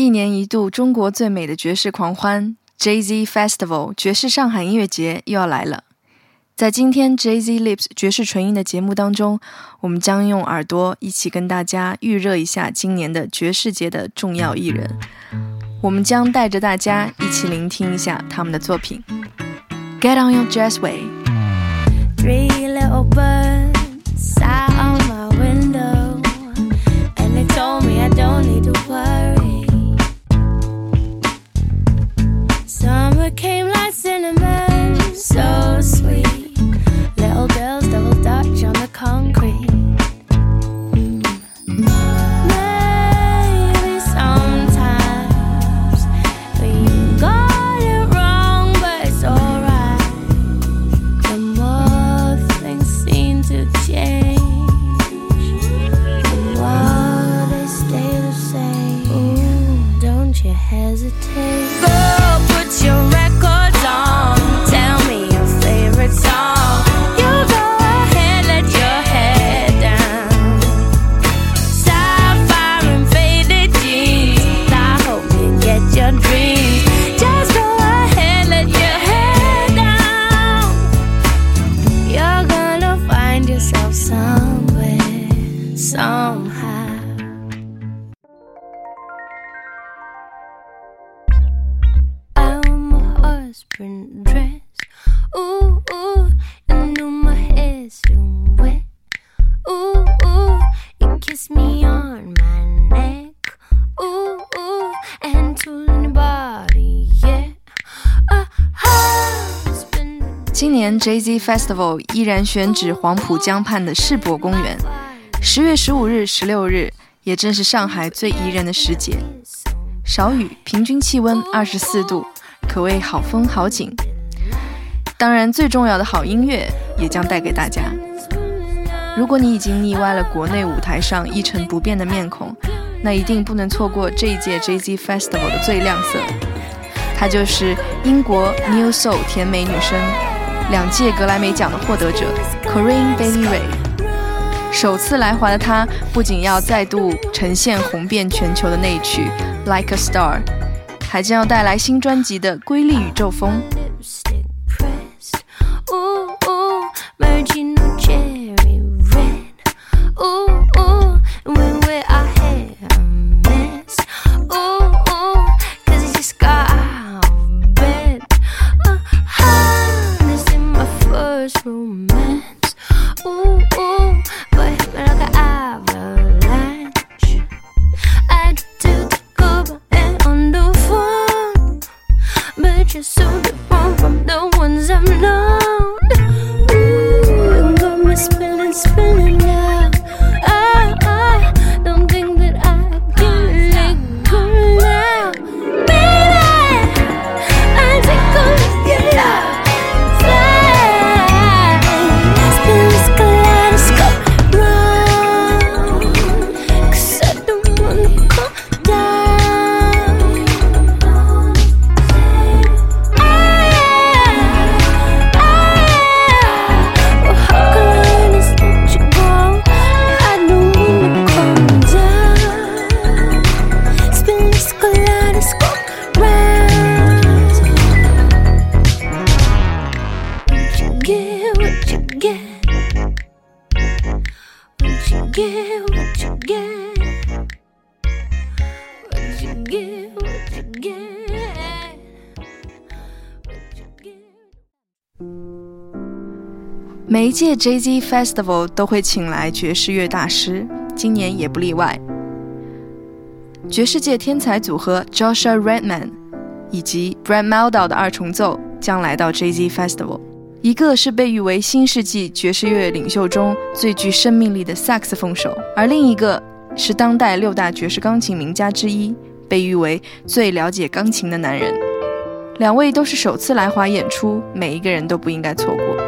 一年一度中国最美的爵士狂欢 Jay Z Festival 爵士上海音乐节又要来了。在今天 Jay Z Lips 爵士纯音的节目当中，我们将用耳朵一起跟大家预热一下今年的爵士节的重要艺人。我们将带着大家一起聆听一下他们的作品。Get on your jazz way。So. Husband dress. Ooh, ooh, you know my hair's still wet. Ooh, ooh, you kiss me on my neck. Ooh, ooh, and tooling your body, yeah. A husband. 今年 Jay Z Festival 依然选址黄浦江畔的世博公园。十月十五日、十六日，也正是上海最宜人的时节。少雨，平均气温二十四度，可谓好风好景。当然，最重要的好音乐也将带给大家。如果你已经腻歪了国内舞台上一成不变的面孔，那一定不能错过这一届 JZ Festival 的最亮色。她就是英国 New Soul 甜美女声，两届格莱美奖的获得者 Corinne Bailey Rae。首次来华的她，不仅要再度呈现红遍全球的那一曲《Like a Star》，还将要带来新专辑的瑰丽宇宙风。Jay Z Festival 都会请来爵士乐大师，今年也不例外。爵士界天才组合 Joshua Redman 以及 Brad meldau 的二重奏将来到 Jay Z Festival。一个是被誉为新世纪爵士乐领袖中最具生命力的萨克斯风手，而另一个是当代六大爵士钢琴名家之一，被誉为最了解钢琴的男人。两位都是首次来华演出，每一个人都不应该错过。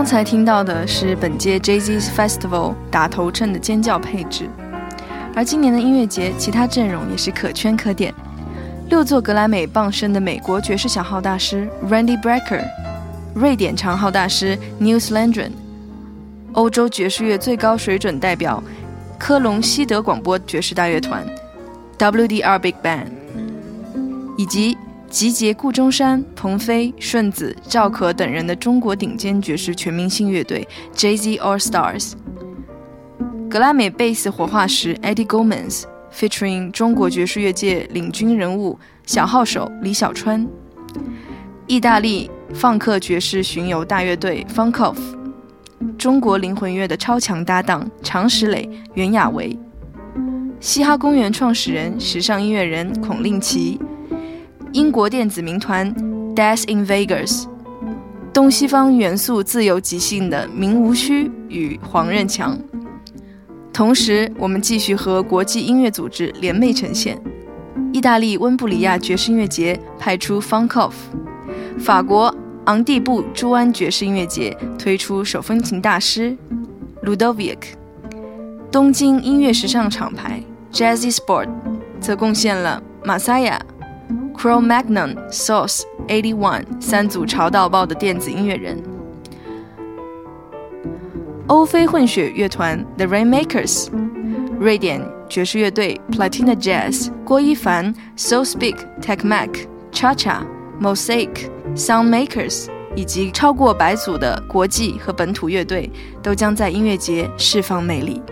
刚才听到的是本届 Jay Z Festival 打头阵的尖叫配置，而今年的音乐节其他阵容也是可圈可点。六座格莱美傍身的美国爵士小号大师 Randy Brecker，瑞典长号大师 Nils Landgren，欧洲爵士乐最高水准代表科隆西德广播爵士大乐团 WDR Big Band，以及。集结顾中山、鹏飞、顺子、赵可等人的中国顶尖爵士全明星乐队 Jay Z All Stars，格莱美贝斯活化石 Eddie Gomez，featuring 中国爵士乐界领军人物小号手李小川，意大利放克爵士巡游大乐队 Funkoff，中国灵魂乐的超强搭档常石磊、袁娅维，嘻哈公园创始人、时尚音乐人孔令奇。英国电子民团 Death in Vegas，东西方元素自由即兴的明无虚与黄任强。同时，我们继续和国际音乐组织联袂呈现意大利温布里亚爵士音乐节派出 Funkov，法国昂蒂布朱安爵士音乐节推出手风琴大师 Ludovic，东京音乐时尚厂牌 Jazzy Sport 则贡献了 Masaya、Cro-Magnon、Source、Eighty One 三组潮到爆的电子音乐人。欧非混血乐团 The Rainmakers，瑞典爵士乐队 Platina Jazz，郭一凡 So Speak、Tech Mac、Cha Cha、Mosaic、Sound Makers，以及超过百组的国际和本土乐队，都将在音乐节释放魅力。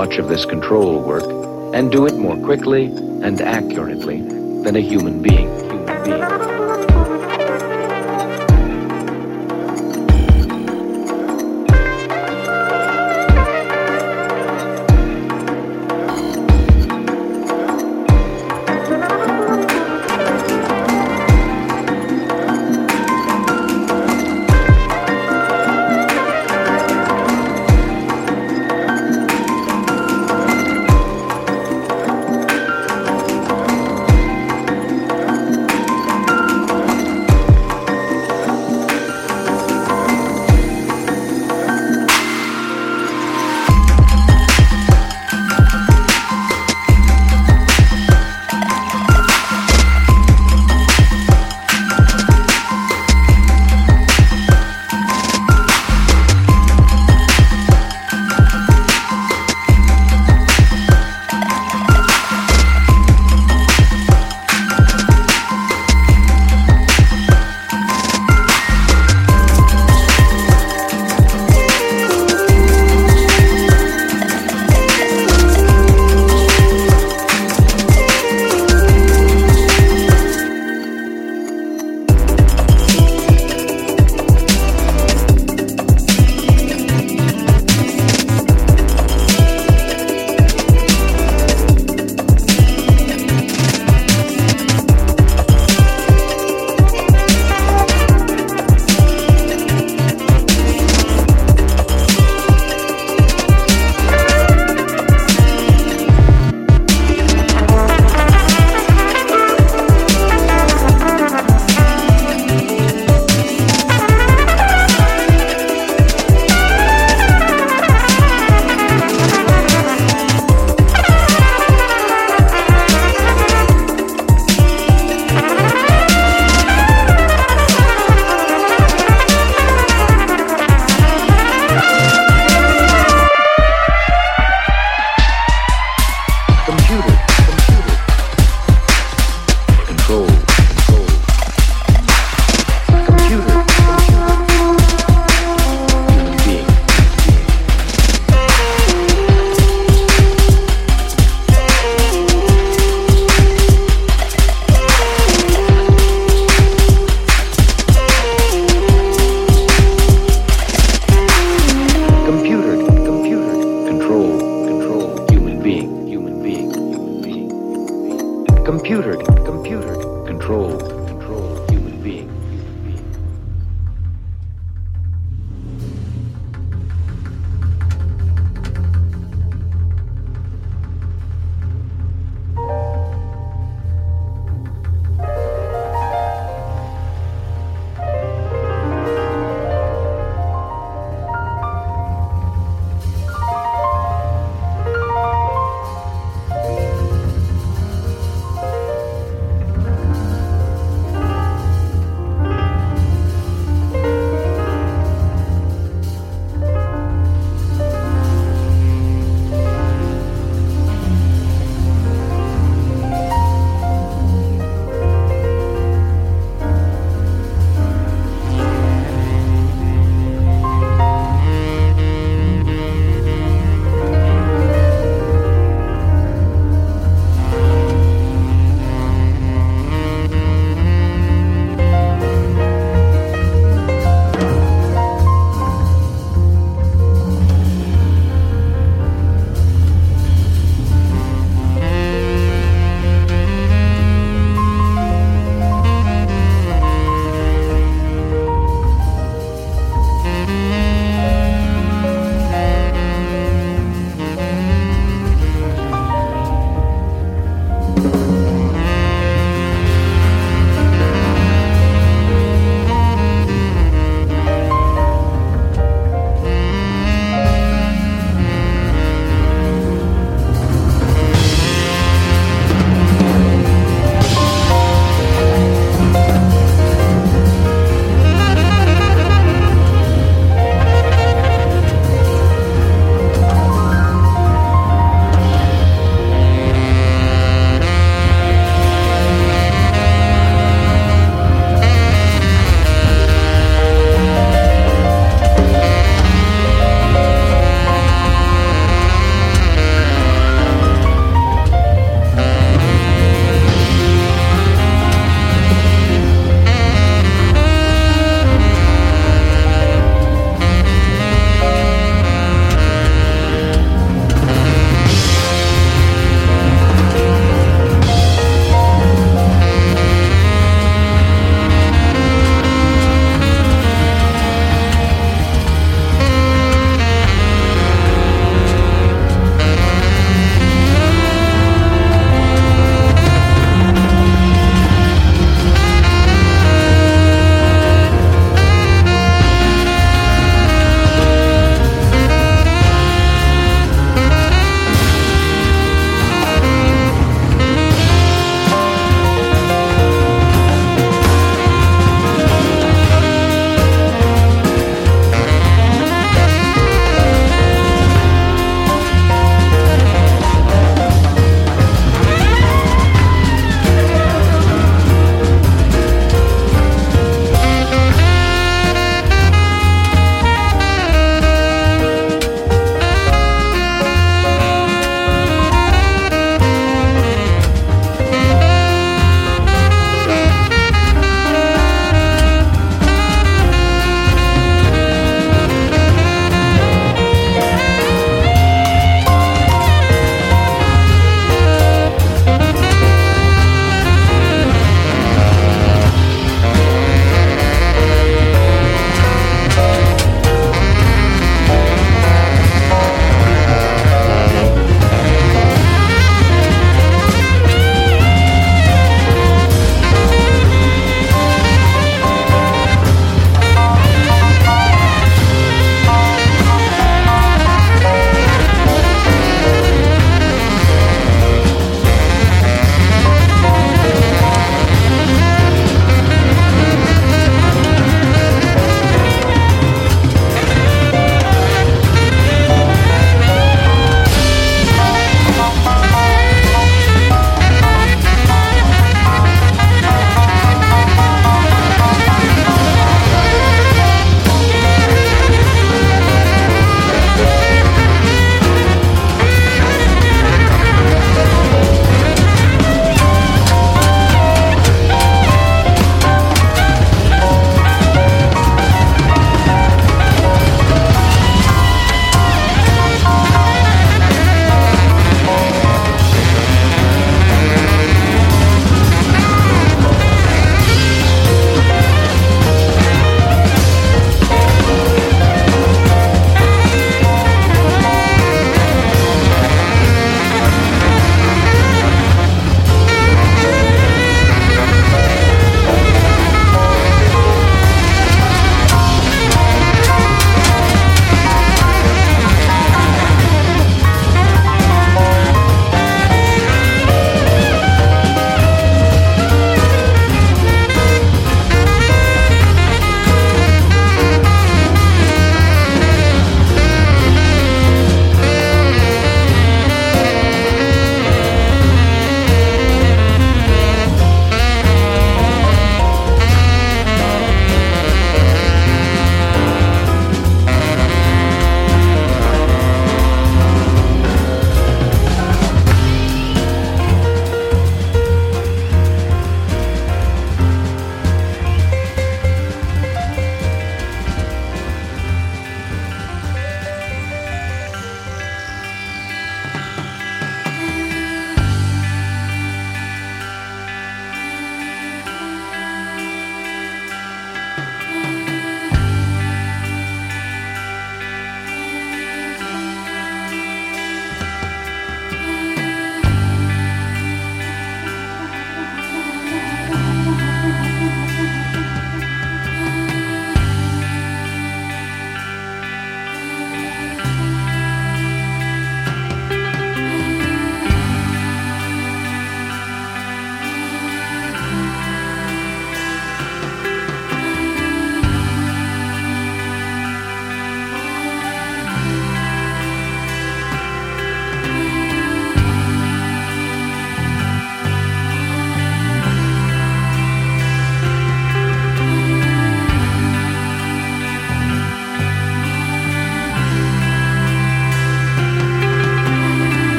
Much of this control work and do it more quickly and accurately than a human being.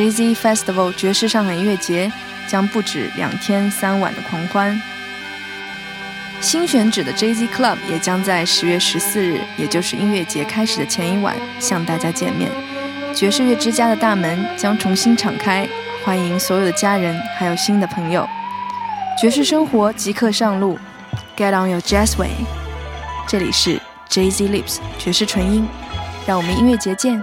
Jay Z Festival 爵士上海音乐节将不止两天三晚的狂欢。新选址的 Jay Z Club 也将在十月十四日，也就是音乐节开始的前一晚，向大家见面。爵士乐之家的大门将重新敞开，欢迎所有的家人还有新的朋友。爵士生活即刻上路，Get on your jazz way。这里是 Jay Z Lips 爵士纯音，让我们音乐节见。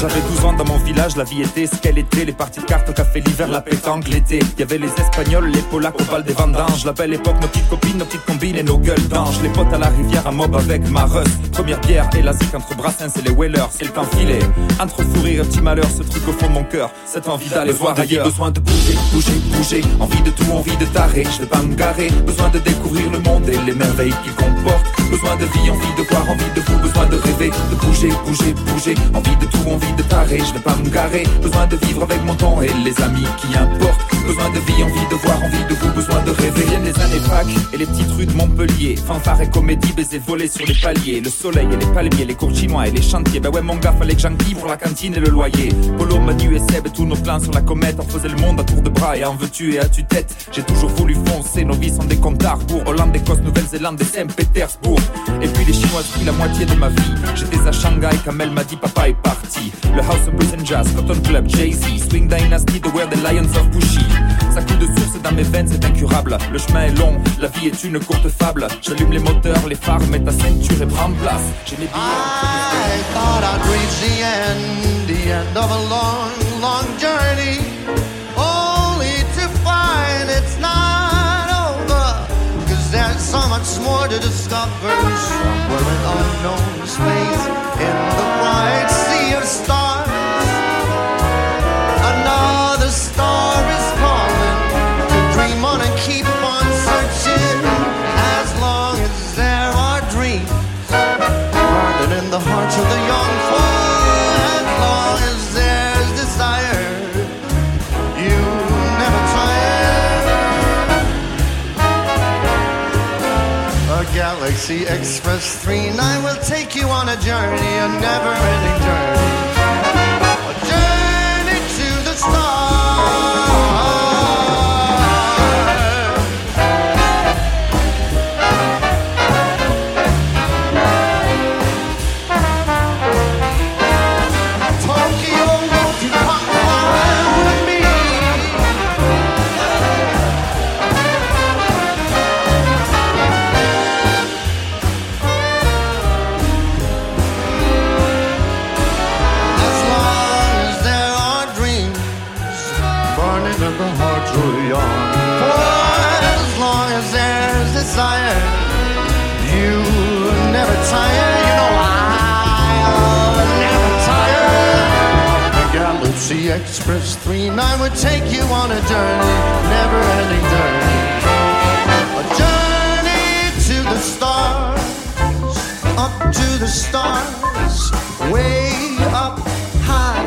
J'avais 12 ans dans mon village, la vie était ce qu'elle était. Les parties de cartes au café l'hiver, la pétanque l'été. Y avait les Espagnols, les Polacs au bal des vendanges. La belle époque, nos petites copines, nos petites combines et nos gueules d'ange. Les potes à la rivière à mob avec ma russ. Première bière et la entre Brassens et les Whalers. C'est le temps filé. Entre fou rire et petit malheur, ce truc au fond de mon cœur. Cette envie d'aller voir ailleurs. Besoin de bouger, bouger, bouger. Envie de tout, envie de taré. Je vais pas me garer. Besoin de découvrir le monde et les merveilles qu'il comporte. Besoin de vie, envie de voir, envie de vous. Besoin de rêver, de bouger, bouger, bouger. Envie de tout, envie de taré. Je vais pas me garer. Besoin de vivre avec mon temps et les amis qui importent. Besoin de vie, envie de voir, envie de vous. Besoin de rêver. Viennent les années Pâques et les petites rues de Montpellier. Fanfare et comédie, baiser volés sur les paliers. Le soleil et les palmiers, les cours chinois et les chantiers. Bah ouais, mon gars, fallait que j'enquille pour la cantine et le loyer. Polo, Manu et Seb, tous nos plans sur la comète. On faisait le monde à tour de bras et en veux-tu et as-tu tête? J'ai toujours voulu foncer. Nos vies sont des comptes à rebours. Hollande, Écosse, Nouvelle-Zélande et Saint-Pétersbourg. Et puis les Chinois pris la moitié de ma vie. J'étais à Shanghai quand elle m'a dit papa est parti. Le House of Blues and Jazz, Cotton Club, Jay-Z, Swing Dynasty, The Where the Lions of Bushy. Ça coule de source dans mes veines, c'est incurable. Le chemin est long, la vie est une courte fable. J'allume les moteurs, les phares, mets ta ceinture et prends place. J'ai mes I thought I'd reach the end, the end of a long, long journey, only to find it's not over. Cause there's so much more to discover somewhere in unknown space, Galaxy Express 39 will take you on a journey, a never-ending journey. A journey to the stars. Express 39 would take you on a journey, never-ending journey. A journey to the stars, up to the stars, way up high